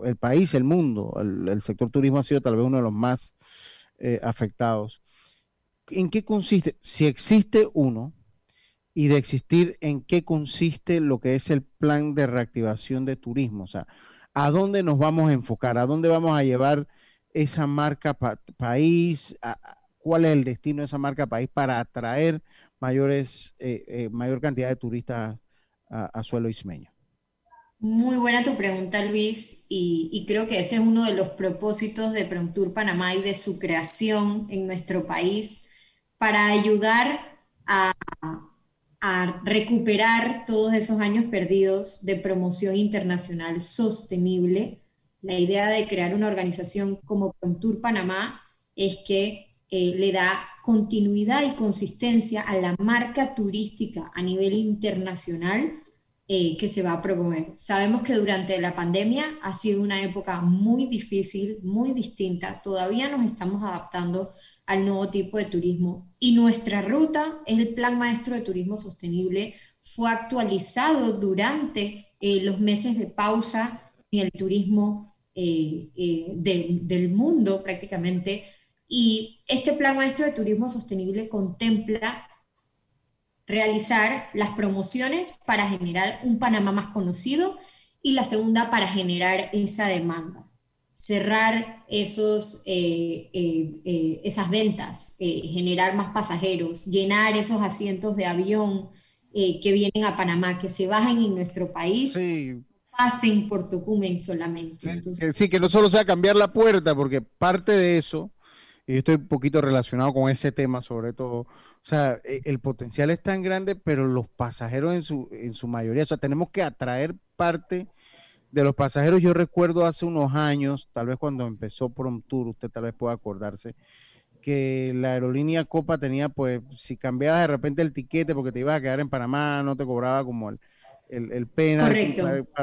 el país, el mundo. El, sector turismo ha sido tal vez uno de los más eh, afectados. ¿En qué consiste? Si existe uno, y de existir, ¿en qué consiste lo que es el plan de reactivación de turismo? O sea, ¿a dónde nos vamos a enfocar? ¿A dónde vamos a llevar esa marca pa- país? ¿A- a- ¿Cuál es el destino de esa marca país para atraer mayores, eh, eh, mayor cantidad de turistas a, a suelo ismeño? Muy buena tu pregunta, Luis, y, creo que ese es uno de los propósitos de Promtour Panamá y de su creación en nuestro país para ayudar a, recuperar todos esos años perdidos de promoción internacional sostenible. La idea de crear una organización como Promtour Panamá es que eh, le da continuidad y consistencia a la marca turística a nivel internacional eh, que se va a promover. Sabemos que durante la pandemia ha sido una época muy difícil, muy distinta. Todavía nos estamos adaptando al nuevo tipo de turismo y nuestra ruta es el Plan Maestro de Turismo Sostenible. Fue actualizado durante eh, los meses de pausa en el turismo eh, eh, de- del mundo prácticamente. Y este Plan Maestro de Turismo Sostenible contempla realizar las promociones para generar un Panamá más conocido y la segunda para generar esa demanda. cerrar esos, eh, eh, eh, esas ventas, generar más pasajeros, llenar esos asientos de avión que vienen a Panamá, que se bajen en nuestro país, pasen por Tocumen solamente. sí, que no solo sea cambiar la puerta, porque parte de eso, y yo estoy un poquito relacionado con ese tema sobre todo, o sea, el potencial es tan grande, pero los pasajeros en su, en su mayoría, o sea, tenemos que atraer parte de los pasajeros, yo recuerdo hace unos años, tal vez cuando empezó Tour, usted tal vez pueda acordarse, que la aerolínea Copa tenía, pues, si cambiabas de repente el tiquete porque te ibas a quedar en Panamá, no te cobraba como el, el, pena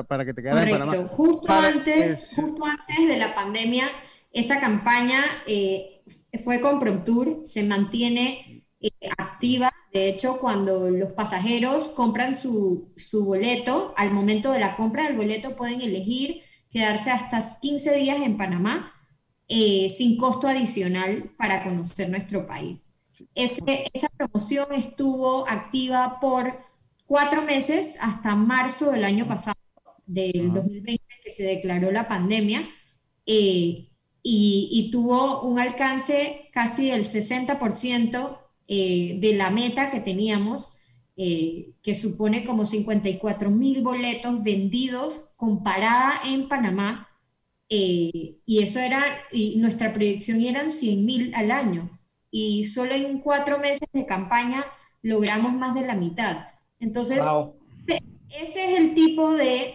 para, que te quedaras en Panamá. Justo, antes, justo antes de la pandemia, esa campaña eh, fue con Tour, se mantiene eh, activa. De hecho, cuando los pasajeros compran su, boleto, al momento de la compra del boleto pueden elegir quedarse hasta 15 días en Panamá eh, sin costo adicional para conocer nuestro país. esa promoción estuvo activa por cuatro meses hasta marzo del año pasado, del 2020, que se declaró la pandemia, eh, y, y, tuvo un alcance casi del 60% eh, de la meta que teníamos, eh, que supone como 54 mil boletos vendidos comparada en Panamá, eh, y eso era, y nuestra proyección eran 100 mil al año, y solo en cuatro meses de campaña logramos más de la mitad. Entonces, ese es el tipo de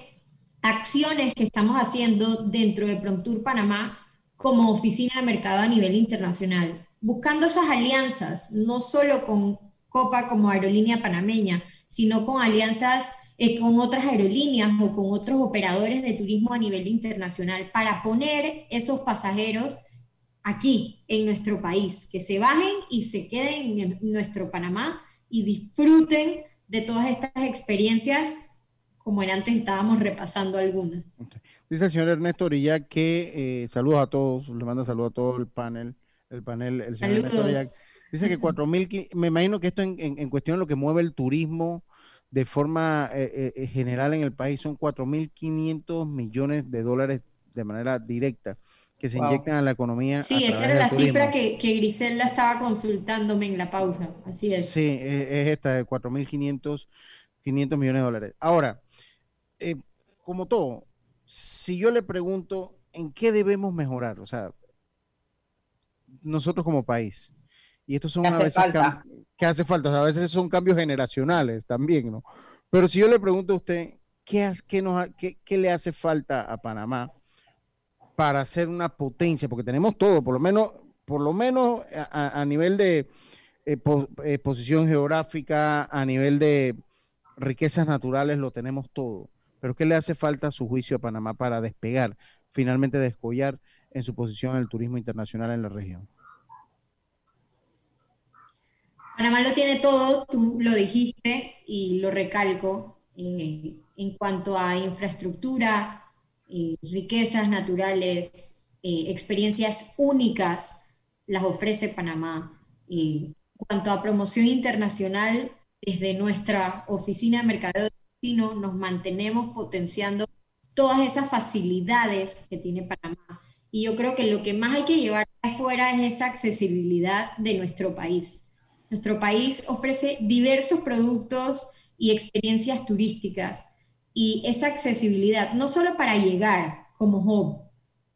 acciones que estamos haciendo dentro de Promptur Panamá como oficina de mercado a nivel internacional buscando esas alianzas, no solo con Copa como aerolínea panameña, sino con alianzas eh, con otras aerolíneas o con otros operadores de turismo a nivel internacional para poner esos pasajeros aquí, en nuestro país, que se bajen y se queden en nuestro Panamá y disfruten de todas estas experiencias como en antes estábamos repasando algunas. Dice el señor Ernesto Orilla que eh, saludos a todos, le manda saludos a todo el panel el panel, el señor Dice que 4.000, me imagino que esto en, en, cuestión de lo que mueve el turismo de forma eh, eh, general en el país son 4.500 millones de dólares de manera directa que se inyectan a la economía. Sí, esa era la cifra que, que Griselda estaba consultándome en la pausa, así es. Sí, es, esta, de 4.500 500 millones de dólares. Ahora, como todo, si yo le pregunto en qué debemos mejorar, o sea, nosotros como país. Y estos son a veces que hace falta, a veces son cambios generacionales también, ¿no? Pero si yo le pregunto a usted, ¿qué, qué, nos, qué, qué le hace falta a Panamá para ser una potencia? Porque tenemos todo, por lo menos, por lo menos a, nivel de eh, eh, posición geográfica, a nivel de riquezas naturales, lo tenemos todo. Pero ¿qué le hace falta a su juicio a Panamá para despegar, finalmente descollar en su posición en el turismo internacional en la región? Panamá lo tiene todo, tú lo dijiste y lo recalco, eh, en cuanto a infraestructura, eh, riquezas naturales, eh, experiencias únicas, las ofrece Panamá. en cuanto a promoción internacional, desde nuestra oficina de mercadeo destino nos mantenemos potenciando todas esas facilidades que tiene Panamá y yo creo que lo que más hay que llevar afuera es esa accesibilidad de nuestro país. Nuestro país ofrece diversos productos y experiencias turísticas y esa accesibilidad, no solo para llegar como hub,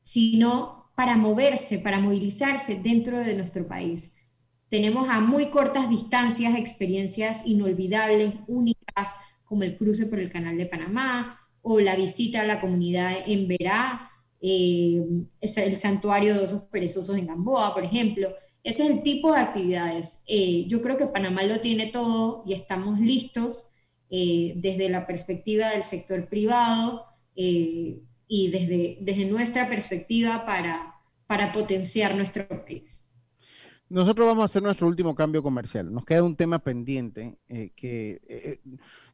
sino para moverse, para movilizarse dentro de nuestro país. Tenemos a muy cortas distancias experiencias inolvidables, únicas, como el cruce por el Canal de Panamá o la visita a la comunidad en Verá eh, el santuario de osos perezosos en Gamboa, por ejemplo. Ese es el tipo de actividades. Eh, yo creo que Panamá lo tiene todo y estamos listos eh, desde la perspectiva del sector privado y desde, desde nuestra perspectiva para, para potenciar nuestro país. Nosotros vamos a hacer nuestro último cambio comercial. Nos queda un tema pendiente que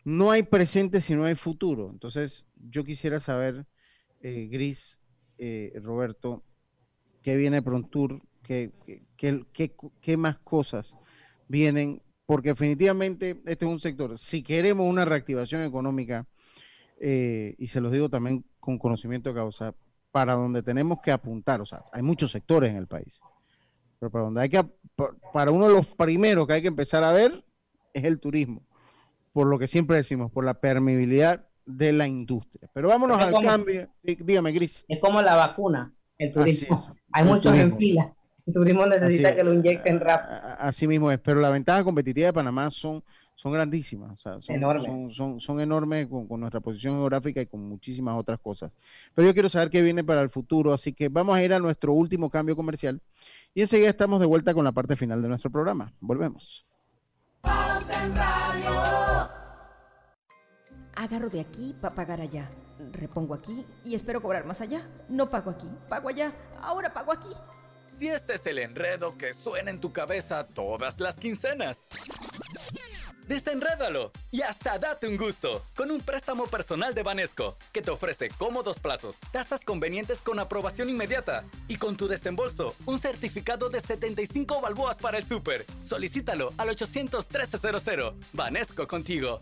no hay presente si no hay futuro. Entonces, yo quisiera saber, Gris, eh, Roberto, qué viene Prontour, qué, qué, qué, qué más cosas vienen, porque definitivamente este es un sector, si queremos una reactivación económica, eh, y se los digo también con conocimiento de causa, para donde tenemos que apuntar. O sea, hay muchos sectores en el país. Pero para donde hay que, para uno de los primeros que hay que empezar a ver es el turismo. Por lo que siempre decimos, por la permeabilidad de la industria. Pero vámonos al cambio. dígame, Gris. Es como la vacuna, el turismo. Hay muchos en fila. El turismo necesita que lo inyecten rápido. Así mismo es, pero la ventaja competitiva de Panamá son, son grandísimas, son, enormes, son, son, enormes con, con, nuestra posición geográfica y con muchísimas otras cosas. Pero yo quiero saber qué viene para el futuro, así que vamos a ir a nuestro último cambio comercial y enseguida estamos de vuelta con la parte final de nuestro programa. Volvemos. Agarro de aquí para pagar allá. Repongo aquí y espero cobrar más allá. No pago aquí, pago allá. Ahora pago aquí. Si este es el enredo que suena en tu cabeza todas las quincenas. Desenrédalo y hasta date un gusto con un préstamo personal de Banesco que te ofrece cómodos plazos, tasas convenientes con aprobación inmediata y con tu desembolso un certificado de 75 balboas para el súper. Solicítalo al 800 1300. Banesco contigo.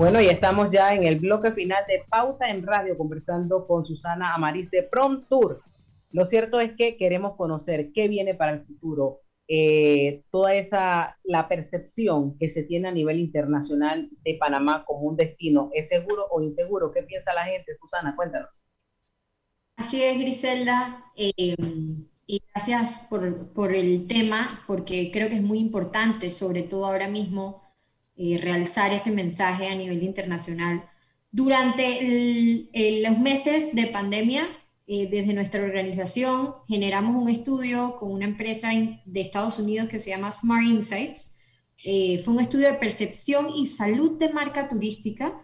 Bueno, y estamos ya en el bloque final de Pauta en Radio, conversando con Susana Amariz de Prom Tour. Lo cierto es que queremos conocer qué viene para el futuro, eh, toda esa, la percepción que se tiene a nivel internacional de Panamá como un destino, ¿es seguro o inseguro? ¿Qué piensa la gente? Susana, cuéntanos. Así es, Griselda. Eh, y gracias por, por el tema, porque creo que es muy importante, sobre todo ahora mismo, eh, realzar ese mensaje a nivel internacional. Durante los meses de pandemia, eh, desde nuestra organización generamos un estudio con una empresa de Estados Unidos que se llama Smart Insights. Eh, fue un estudio de percepción y salud de marca turística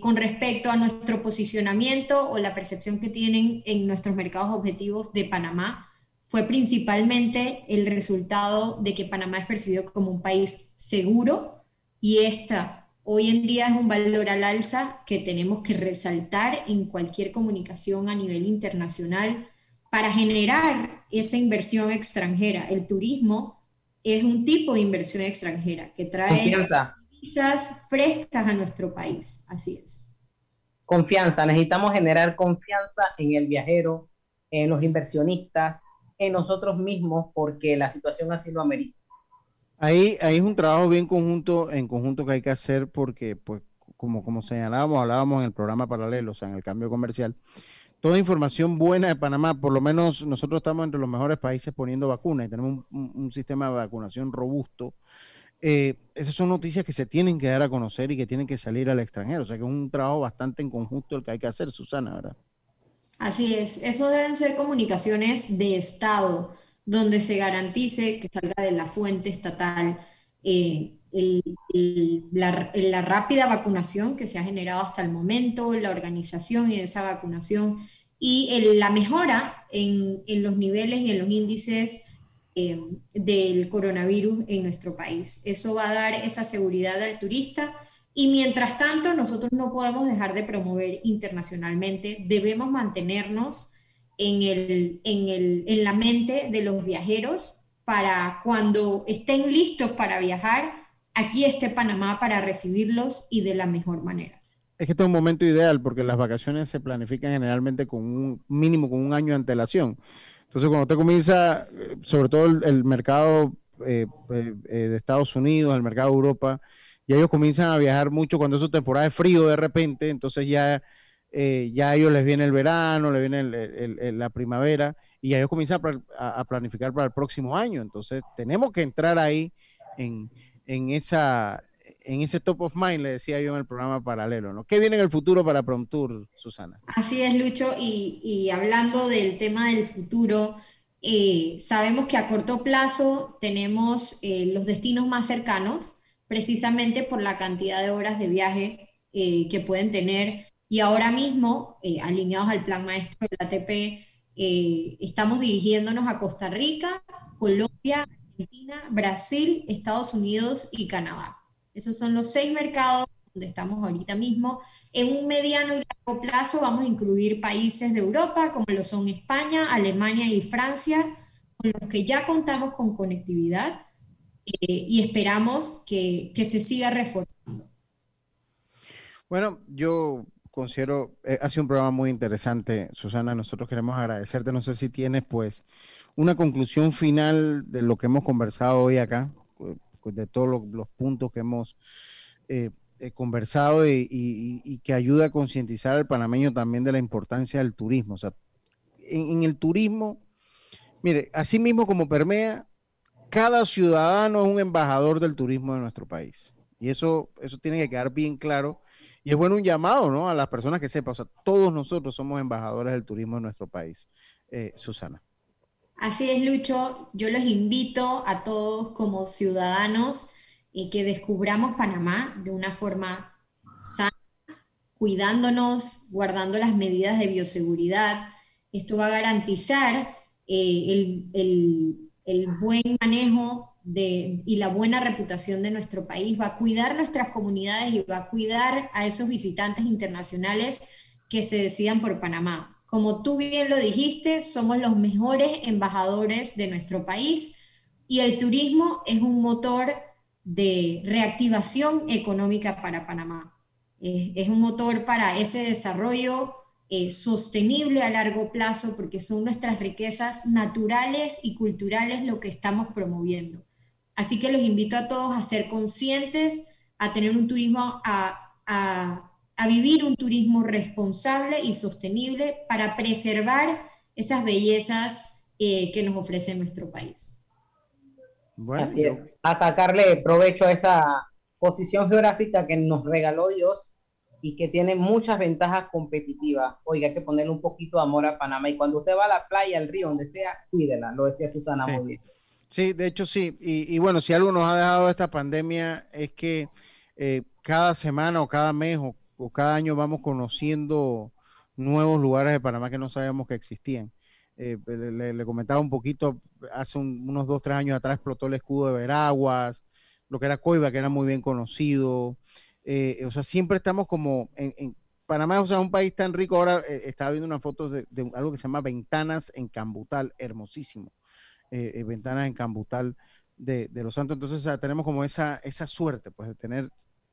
con respecto a nuestro posicionamiento o la percepción que tienen en nuestros mercados objetivos de Panamá fue principalmente el resultado de que Panamá es percibido como un país seguro y esta hoy en día es un valor al alza que tenemos que resaltar en cualquier comunicación a nivel internacional para generar esa inversión extranjera. El turismo es un tipo de inversión extranjera que trae visas frescas a nuestro país. Así es. Confianza, necesitamos generar confianza en el viajero, en los inversionistas, en nosotros mismos porque la situación así lo amerita. Ahí, ahí es un trabajo bien conjunto, en conjunto que hay que hacer porque, pues, como, como señalábamos, hablábamos en el programa paralelo, o sea, en el cambio comercial, toda información buena de Panamá, por lo menos nosotros estamos entre los mejores países poniendo vacunas y tenemos un, sistema de vacunación robusto. Eh, esas son noticias que se tienen que dar a conocer y que tienen que salir al extranjero. O sea que es un trabajo bastante en conjunto el que hay que hacer, Susana, ¿verdad? Así es, eso deben ser comunicaciones de Estado, donde se garantice que salga de la fuente estatal eh, la, rápida vacunación que se ha generado hasta el momento, la organización y esa vacunación y la mejora en, los niveles y en los índices eh, del coronavirus en nuestro país. Eso va a dar esa seguridad al turista y mientras tanto nosotros no podemos dejar de promover internacionalmente, debemos mantenernos en, el, en, el, en la mente de los viajeros para cuando estén listos para viajar, aquí esté Panamá para recibirlos y de la mejor manera. Es que este es un momento ideal porque las vacaciones se planifican generalmente con un mínimo, con un año de antelación. Entonces, cuando usted comienza, eh, sobre todo el, mercado eh, eh, de Estados Unidos, el mercado de Europa, y ellos comienzan a viajar mucho cuando es su temporada de frío de repente, entonces ya, ya a ellos les viene el verano, les viene la primavera, y ellos comienzan a, planificar para el próximo año. Entonces, tenemos que entrar ahí en, en, esa, en ese top of mind, le decía yo en el programa paralelo, ¿no? ¿Qué viene en el futuro para Promtour, Susana? Así es, Lucho, y, hablando del tema del futuro, eh, sabemos que a corto plazo tenemos eh, los destinos más cercanos, precisamente por la cantidad de horas de viaje eh, que pueden tener. Y ahora mismo, alineados al plan maestro del ATP, estamos dirigiéndonos a Costa Rica, Colombia, Argentina, Brasil, Estados Unidos y Canadá. Esos son los seis mercados donde estamos ahorita mismo. En un mediano y largo plazo vamos a incluir países de Europa, como lo son España, Alemania y Francia, con los que ya contamos con conectividad eh, y esperamos que, que, se siga reforzando. Bueno, yo considero, eh, ha sido un programa muy interesante, Susana. Nosotros queremos agradecerte. No sé si tienes, pues, una conclusión final de lo que hemos conversado hoy acá, pues, de todos los, puntos que hemos eh, eh, conversado y, que ayuda a concientizar al panameño también de la importancia del turismo. O sea, en, el turismo, mire, así mismo como permea, cada ciudadano es un embajador del turismo de nuestro país. Y eso, eso tiene que quedar bien claro. Y es bueno un llamado, ¿no? A las personas que sepan, o sea, todos nosotros somos embajadores del turismo de nuestro país. Eh, Susana. Así es, Lucho. Yo los invito a todos como ciudadanos y que descubramos Panamá de una forma sana, cuidándonos, guardando las medidas de bioseguridad. Esto va a garantizar eh, el, buen manejo de, y la buena reputación de nuestro país, va a cuidar nuestras comunidades y va a cuidar a esos visitantes internacionales que se decidan por Panamá. Como tú bien lo dijiste, somos los mejores embajadores de nuestro país y el turismo es un motor de reactivación económica para Panamá. Es, un motor para ese desarrollo eh, sostenible a largo plazo porque son nuestras riquezas naturales y culturales lo que estamos promoviendo. Así que los invito a todos a ser conscientes, a tener un turismo, a, a a vivir un turismo responsable y sostenible para preservar esas bellezas eh, que nos ofrece nuestro país. Bueno, Así es, a sacarle provecho a esa posición geográfica que nos regaló Dios y que tiene muchas ventajas competitivas. Oiga, hay que ponerle un poquito de amor a Panamá y cuando usted va a la playa, al río, donde sea, cuídela, lo decía Susana muy bien. Sí, de hecho sí. Y, bueno, si algo nos ha dejado esta pandemia es que eh, cada semana o cada mes o o cada año vamos conociendo nuevos lugares de Panamá que no sabíamos que existían. Eh, le, comentaba un poquito, hace unos dos, tres años atrás explotó el escudo de Veraguas, lo que era Coiba, que era muy bien conocido. Eh, o sea, siempre estamos como en, Panamá, o sea, un país tan rico. Ahora eh, estaba viendo una foto de, algo que se llama Ventanas en Cambutal, hermosísimo. ventanas en Cambutal de, Los Santos. Entonces, tenemos como esa, esa suerte, pues, de tener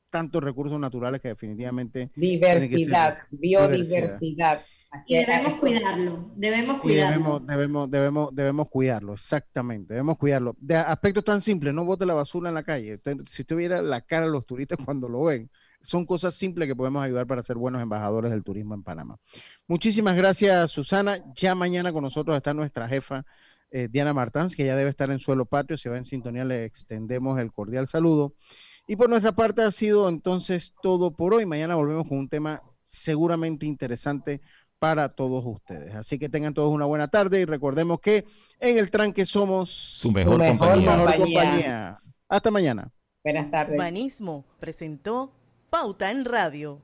tantos recursos naturales que definitivamente... Diversidad, biodiversidad. Y debemos cuidarlo, debemos cuidarlo. Debemos, debemos, debemos, cuidarlo, exactamente, debemos cuidarlo. De aspectos tan simples, no bote la basura en la calle. si usted viera la cara de los turistas [LAUGHS] cuando lo ven, son cosas simples que podemos ayudar para ser buenos embajadores del turismo en Panamá. Muchísimas gracias, Susana. Ya mañana con nosotros está nuestra jefa, eh, Diana Martans, que ya debe estar en suelo patrio. Si va en sintonía, le extendemos el cordial saludo. Y por nuestra parte ha sido entonces todo por hoy. Mañana volvemos con un tema seguramente interesante para todos ustedes. Así que tengan todos una buena tarde y recordemos que en el tranque somos su mejor, compañía. mejor compañía. Hasta mañana. Buenas tardes. Banismo presentó Pauta en Radio.